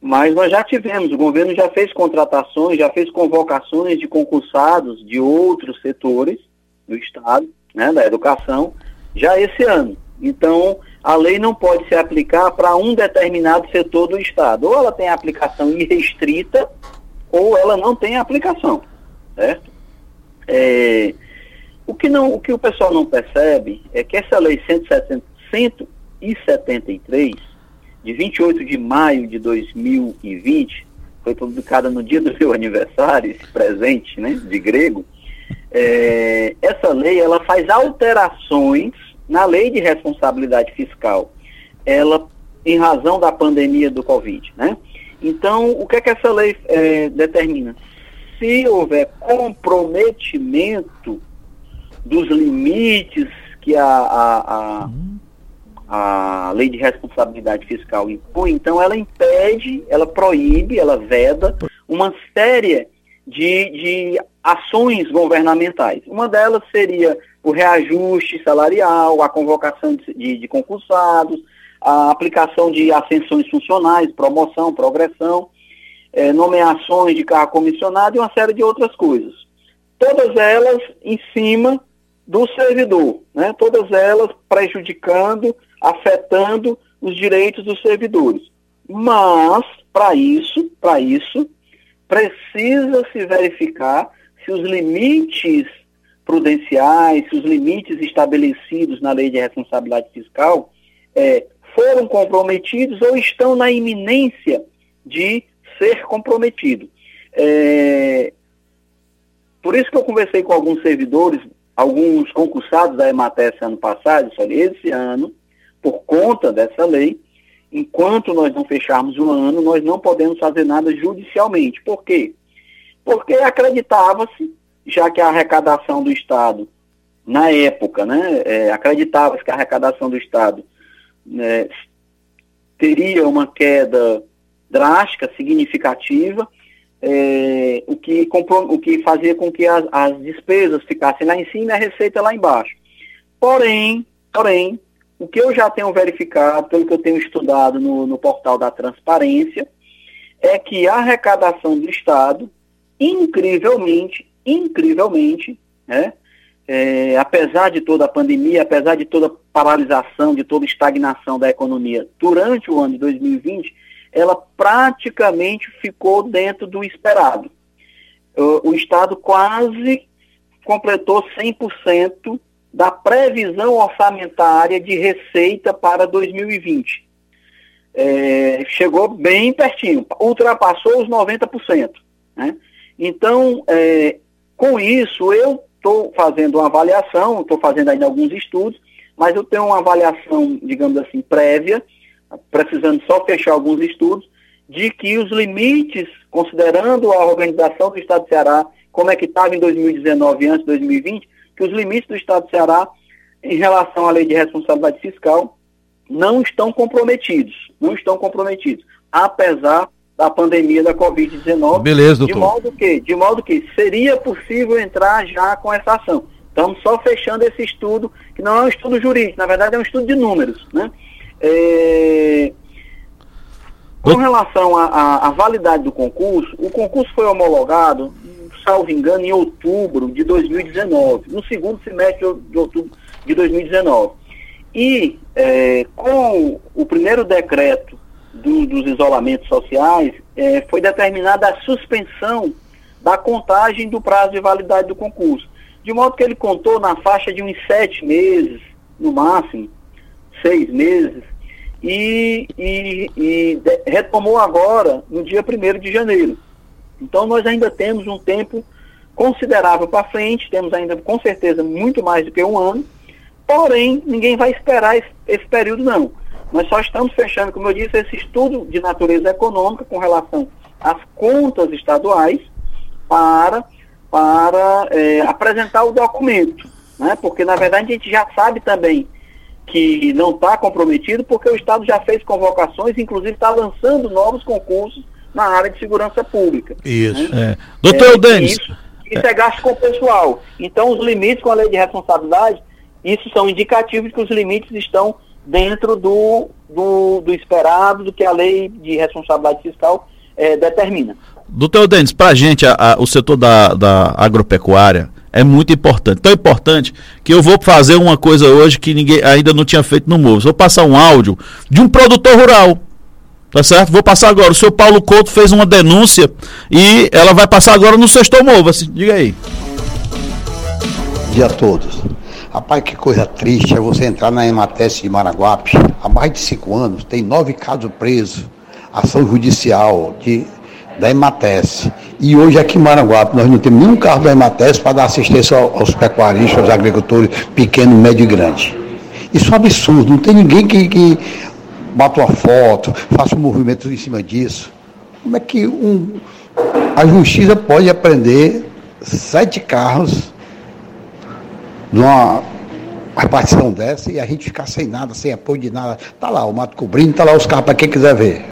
Mas nós já tivemos, o governo já fez contratações, já fez convocações de concursados de outros setores do Estado, né, da educação, já esse ano. Então, a lei não pode se aplicar para um determinado setor do Estado. Ou ela tem aplicação irrestrita, ou ela não tem aplicação, certo? É, o, que não, o que o pessoal não percebe é que essa lei 173, de 28 de maio de 2020, foi publicada no dia do meu aniversário, esse presente né, de grego, é, essa lei ela faz alterações na lei de responsabilidade fiscal, ela em razão da pandemia do Covid. Né? Então, o que é que essa lei é, determina? se houver comprometimento dos limites que a, a, a, a lei de responsabilidade fiscal impõe, então ela impede, ela proíbe, ela veda uma série de, de ações governamentais. Uma delas seria o reajuste salarial, a convocação de, de, de concursados, a aplicação de ascensões funcionais, promoção, progressão é, nomeações de carro comissionado e uma série de outras coisas. Todas elas em cima do servidor, né? todas elas prejudicando, afetando os direitos dos servidores. Mas, para isso, para isso, precisa se verificar se os limites prudenciais, se os limites estabelecidos na lei de responsabilidade fiscal é, foram comprometidos ou estão na iminência de ser comprometido. É... Por isso que eu conversei com alguns servidores, alguns concursados da EMATES ano passado, olha, esse ano, por conta dessa lei, enquanto nós não fecharmos o ano, nós não podemos fazer nada judicialmente. Por quê? Porque acreditava-se, já que a arrecadação do Estado, na época, né, é, acreditava-se que a arrecadação do Estado né, teria uma queda drástica, significativa, é, o, que o que fazia com que as, as despesas ficassem lá em cima e a receita lá embaixo. Porém, porém, o que eu já tenho verificado, pelo que eu tenho estudado no, no portal da transparência, é que a arrecadação do Estado, incrivelmente, incrivelmente, né, é, apesar de toda a pandemia, apesar de toda a paralisação, de toda a estagnação da economia durante o ano de 2020, ela praticamente ficou dentro do esperado. O, o Estado quase completou 100% da previsão orçamentária de receita para 2020. É, chegou bem pertinho, ultrapassou os 90%. Né? Então, é, com isso, eu estou fazendo uma avaliação, estou fazendo ainda alguns estudos, mas eu tenho uma avaliação, digamos assim, prévia, precisando só fechar alguns estudos, de que os limites, considerando a organização do Estado do Ceará, como é que estava em 2019 antes de 2020, que os limites do Estado do Ceará em relação à lei de responsabilidade fiscal não estão comprometidos, não estão comprometidos, apesar da pandemia da Covid-19. Beleza, doutor. De modo que, de modo que seria possível entrar já com essa ação. Estamos só fechando esse estudo, que não é um estudo jurídico, na verdade é um estudo de números, né? É... Com relação à validade do concurso, o concurso foi homologado, salvo engano, em outubro de 2019, no segundo semestre de outubro de 2019. E é, com o primeiro decreto do, dos isolamentos sociais, é, foi determinada a suspensão da contagem do prazo de validade do concurso. De modo que ele contou na faixa de uns sete meses, no máximo, seis meses, e, e, e retomou agora no dia 1 de janeiro. Então nós ainda temos um tempo considerável para frente, temos ainda com certeza muito mais do que um ano, porém ninguém vai esperar esse, esse período não. Nós só estamos fechando, como eu disse, esse estudo de natureza econômica com relação às contas estaduais para, para é, apresentar o documento. Né? Porque, na verdade, a gente já sabe também que não está comprometido, porque o Estado já fez convocações, inclusive está lançando novos concursos na área de segurança pública. Isso. Né? É. Doutor é, Denis. Isso, isso é gasto com o pessoal. Então, os limites com a lei de responsabilidade, isso são indicativos que os limites estão dentro do, do, do esperado, do que a lei de responsabilidade fiscal é, determina. Doutor Denis, para a gente, o setor da, da agropecuária é muito importante. Tão importante que eu vou fazer uma coisa hoje que ninguém ainda não tinha feito no Movo. Vou passar um áudio de um produtor rural. Tá certo? Vou passar agora. O senhor Paulo Couto fez uma denúncia e ela vai passar agora no Sexto Mova. Diga aí. Dia a todos. Rapaz, que coisa triste é você entrar na Emates de Maraguape. Há mais de cinco anos, tem nove casos presos, ação judicial de, da Emates. E hoje aqui em Maranguape nós não temos nenhum carro da Emates para dar assistência aos pecuaristas, aos agricultores pequeno, médio e grande. Isso é um absurdo, não tem ninguém que, que bata uma foto, faça um movimento em cima disso. Como é que um, a justiça pode aprender sete carros numa repartição dessa e a gente ficar sem nada, sem apoio de nada. Tá lá o mato cobrindo, tá lá os carros para quem quiser ver.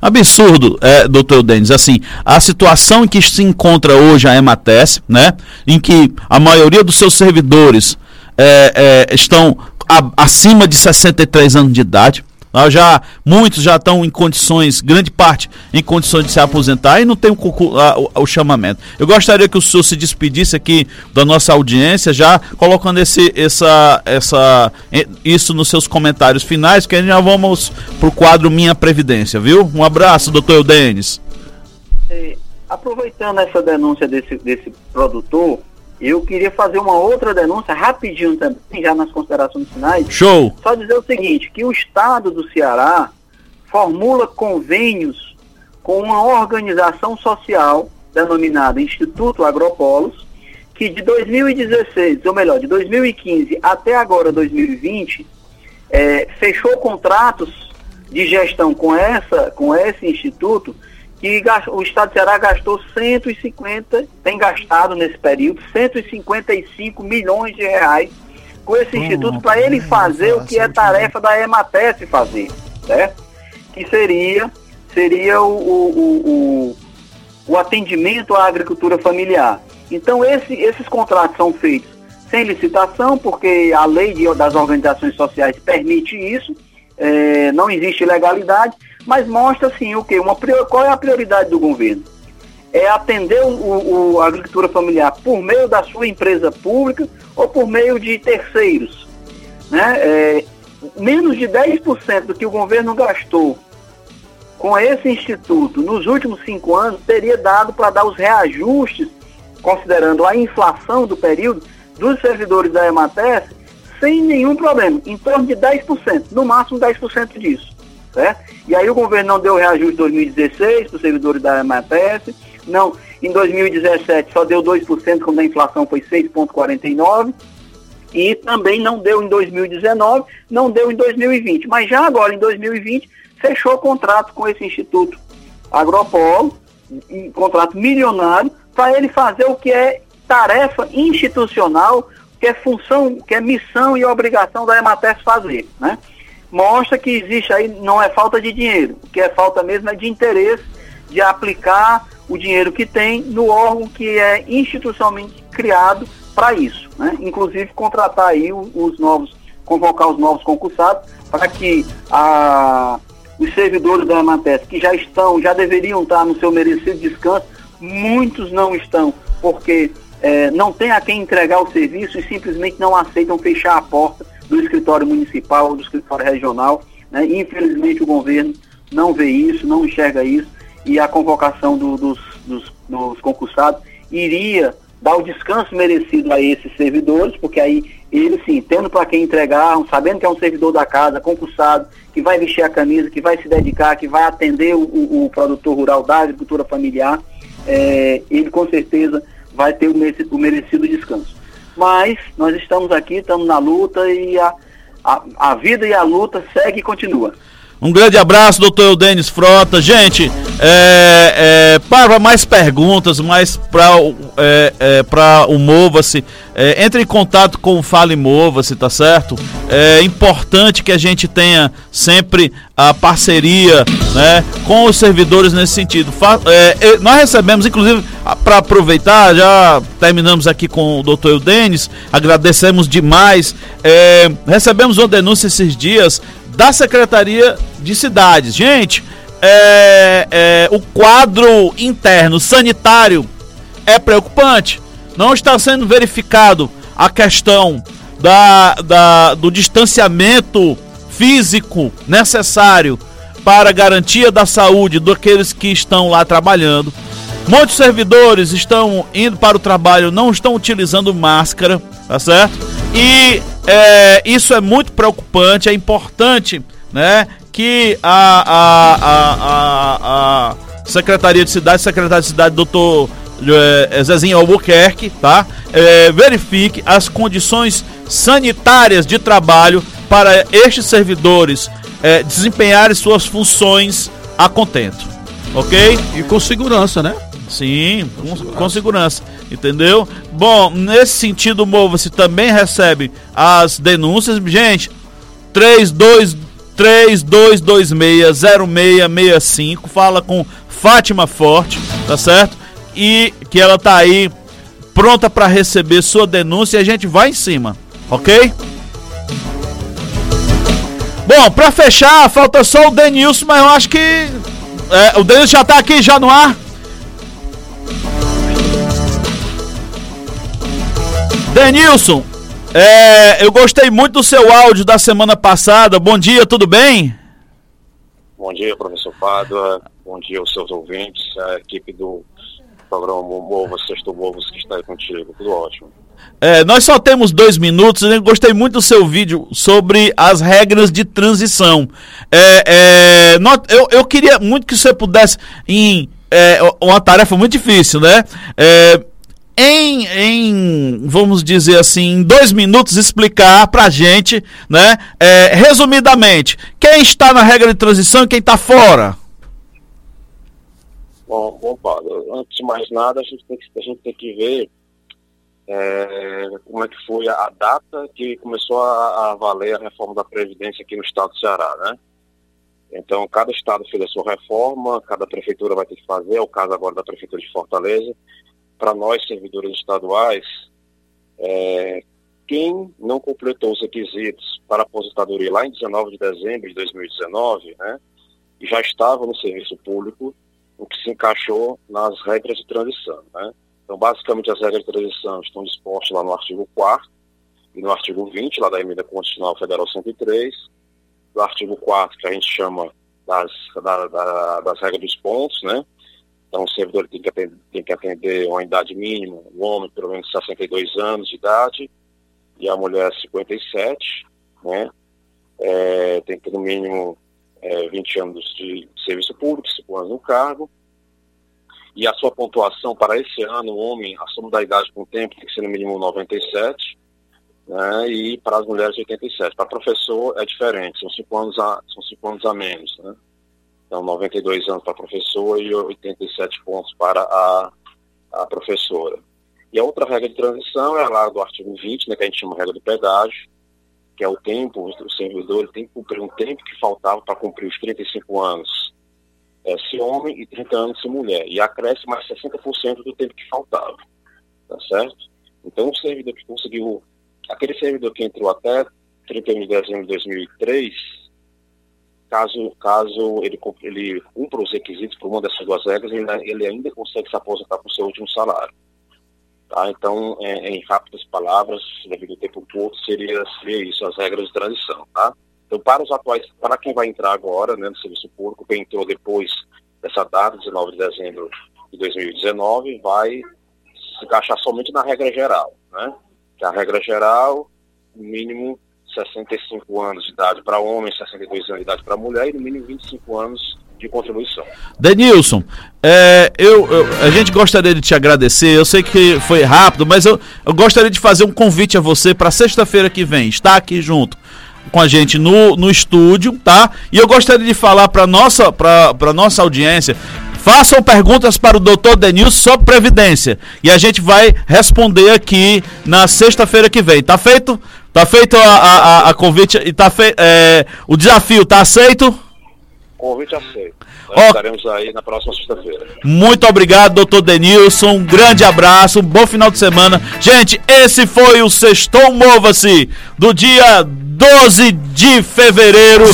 Absurdo, é, doutor Denis, assim, a situação em que se encontra hoje a Emates, né, em que a maioria dos seus servidores é, é, estão a, acima de 63 anos de idade, nós já, muitos já estão em condições, grande parte, em condições de se aposentar e não tem o, o, o, chamamento. Eu gostaria que o senhor se despedisse aqui da nossa audiência, já colocando esse, essa, essa, isso nos seus comentários finais, que já vamos para o quadro Minha Previdência, viu? Um abraço, doutor Eudenes. É, aproveitando essa denúncia desse, desse produtor, eu queria fazer uma outra denúncia rapidinho também, já nas considerações finais. Show! Só dizer o seguinte, que o Estado do Ceará formula convênios com uma organização social denominada Instituto Agropolos, que de 2016, ou melhor, de 2015 até agora 2020, é, fechou contratos de gestão com, essa, com esse instituto que o Estado de Ceará gastou 150, tem gastado nesse período, 155 milhões de reais com esse oh, instituto para ele fazer o que é tarefa da EMATES fazer, certo? Que seria, seria o, o, o, o atendimento à agricultura familiar. Então esse, esses contratos são feitos sem licitação, porque a lei de, das organizações sociais permite isso, é, não existe legalidade, mas mostra assim o que? Uma qual é a prioridade do governo? É atender o, o, a agricultura familiar por meio da sua empresa pública ou por meio de terceiros. Né? É, menos de 10% do que o governo gastou com esse instituto nos últimos cinco anos teria dado para dar os reajustes, considerando a inflação do período, dos servidores da Emates, sem nenhum problema, em torno de 10%, no máximo 10% disso certo? E aí o governo não deu reajuste em 2016 para os servidores da MAPS, não, em 2017 só deu 2%, quando a inflação foi 6,49%, e também não deu em 2019, não deu em 2020. Mas já agora, em 2020, fechou contrato com esse Instituto Agropolo, um contrato milionário, para ele fazer o que é tarefa institucional, que é função, que é missão e obrigação da EMATES fazer, né? Mostra que existe aí, não é falta de dinheiro, o que é falta mesmo é de interesse de aplicar o dinheiro que tem no órgão que é institucionalmente criado para isso. Né? Inclusive contratar aí os novos, convocar os novos concursados para que a, os servidores da Emates que já estão, já deveriam estar no seu merecido descanso, muitos não estão, porque é, não tem a quem entregar o serviço e simplesmente não aceitam fechar a porta do escritório municipal do escritório regional. Né? Infelizmente o governo não vê isso, não enxerga isso, e a convocação do, dos, dos, dos concursados iria dar o descanso merecido a esses servidores, porque aí eles sim, tendo para quem entregar, sabendo que é um servidor da casa, concursado, que vai vestir a camisa, que vai se dedicar, que vai atender o, o, produtor rural da agricultura familiar, é, ele com certeza vai ter o merecido descanso. Mas nós estamos aqui, estamos na luta e a, a, a vida e a luta segue e continua. Um grande abraço, doutor Eudênis Frota. Gente, é, é, para mais perguntas, mais para é, é, o Mova-se, é, entre em contato com o Fale Mova-se, tá certo? É importante que a gente tenha sempre a parceria né, com os servidores nesse sentido. Fa é, nós recebemos, inclusive, para aproveitar, já terminamos aqui com o doutor Eudênis, agradecemos demais. É, recebemos uma denúncia esses dias da Secretaria de Cidades. Gente, é, é, o quadro interno sanitário é preocupante. Não está sendo verificado a questão da, da, do distanciamento físico necessário para garantia da saúde daqueles que estão lá trabalhando. Muitos servidores estão indo para o trabalho, não estão utilizando máscara, tá certo? E é, isso é muito preocupante, é importante né, que a, a, a, a, Secretaria de Cidade, Secretaria de Cidade, doutor é, Zezinho Albuquerque, tá? É, verifique as condições sanitárias de trabalho para estes servidores é, desempenharem suas funções a contento, ok? E com segurança, né? Sim, com, com, segurança, entendeu? Bom, nesse sentido, Mova-se também recebe as denúncias. Gente, 3226-0665, fala com Fátima Forte, tá certo? E que ela tá aí pronta para receber sua denúncia e a gente vai em cima, ok? Bom, para fechar, falta só o Denilson, mas eu acho que é, o Denilson já tá aqui já no ar. Denilson, é, eu gostei muito do seu áudio da semana passada. Bom dia, tudo bem? Bom dia, professor Pádua. Bom dia aos seus ouvintes, a equipe do programa Movos, Sexto Movos que está aí contigo. Tudo ótimo. É, nós só temos dois minutos. Eu gostei muito do seu vídeo sobre as regras de transição. É, é, eu, eu queria muito que você pudesse, em é, uma tarefa muito difícil, né? Em, em, vamos dizer assim, em dois minutos explicar pra gente, né, é, resumidamente, quem está na regra de transição e quem está fora? Bom, bom Paulo, antes de mais nada, a gente tem que, a gente tem que ver é, como é que foi a, data que começou a, a, valer a reforma da Previdência aqui no estado do Ceará, né? Então, cada estado fez a sua reforma, cada prefeitura vai ter que fazer, é o caso agora da Prefeitura de Fortaleza, para nós, servidores estaduais, é, quem não completou os requisitos para aposentadoria lá em 19 de dezembro de 2019, né, já estava no serviço público, o que se encaixou nas regras de transição. Né? Então, basicamente, as regras de transição estão dispostas lá no artigo 4 e no artigo 20, lá da Emenda Constitucional Federal 103, do artigo 4, que a gente chama das, da, da, das regras dos pontos, né? Então, o servidor tem que, atender, tem que atender uma idade mínima, o homem pelo menos 62 anos de idade e a mulher 57, né? É, tem que ter no mínimo é, 20 anos de serviço público, 5 anos no cargo. E a sua pontuação para esse ano, o homem, a soma da idade com o tempo tem que ser no mínimo 97, né? E para as mulheres 87. Para professor é diferente, são 5 anos anos a menos, né? Então, 92 anos para a professora e 87 pontos para a, a professora. E a outra regra de transição é lá do artigo 20, né, que a gente chama regra do pedágio, que é o tempo, o servidor tem que cumprir um tempo que faltava para cumprir os 35 anos é, se homem e 30 anos se mulher. E acresce mais 60% do tempo que faltava. Tá certo? Então, o servidor que conseguiu, aquele servidor que entrou até 31 de dezembro de 2003, caso, caso ele, ele cumpra os requisitos por uma dessas duas regras, ele, ele ainda consegue se aposentar com o seu último salário. Tá? Então, é, em rápidas palavras, devido ao tempo curto, seria, seria isso, as regras de transição. Tá? Então, para os atuais, para quem vai entrar agora né, no serviço público, quem entrou depois dessa data, 19 de dezembro de 2019, vai se encaixar somente na regra geral, né? Que a regra geral, mínimo 65 anos de idade para homem, 62 anos de idade para mulher e no mínimo 25 anos de contribuição. Denilson, é, eu, eu, a gente gostaria de te agradecer. Eu sei que foi rápido, mas eu, eu gostaria de fazer um convite a você para sexta-feira que vem, estar aqui junto com a gente no, no estúdio, tá? E eu gostaria de falar para nossa para nossa audiência Façam perguntas para o doutor Denilson sobre Previdência. E a gente vai responder aqui na sexta-feira que vem. Tá feito? Tá feito a, a, a convite e tá feito. É, o desafio tá aceito? Convite aceito. Nós oh, estaremos aí na próxima sexta-feira. Muito obrigado, doutor Denilson. Um grande abraço, um bom final de semana. Gente, esse foi o Sextou Mova-se do dia 12 de fevereiro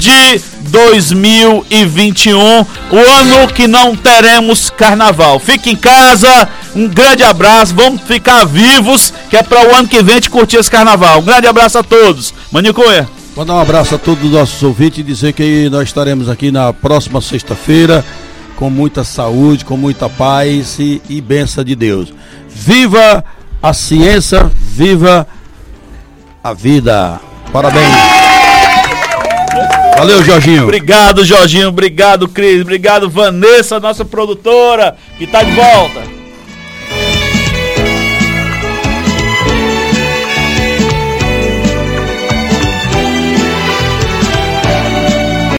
de 2021, o ano que não teremos carnaval. Fique em casa, um grande abraço, vamos ficar vivos, que é para o ano que vem gente curtir esse carnaval. Um grande abraço a todos. Maninho Cunha. Mandar um abraço a todos os nossos ouvintes e dizer que nós estaremos aqui na próxima sexta-feira com muita saúde, com muita paz e, e benção de Deus. Viva a ciência, viva a vida. Parabéns. Valeu, Jorginho. Obrigado, Jorginho. Obrigado, Cris. Obrigado, Vanessa, nossa produtora, que está de volta.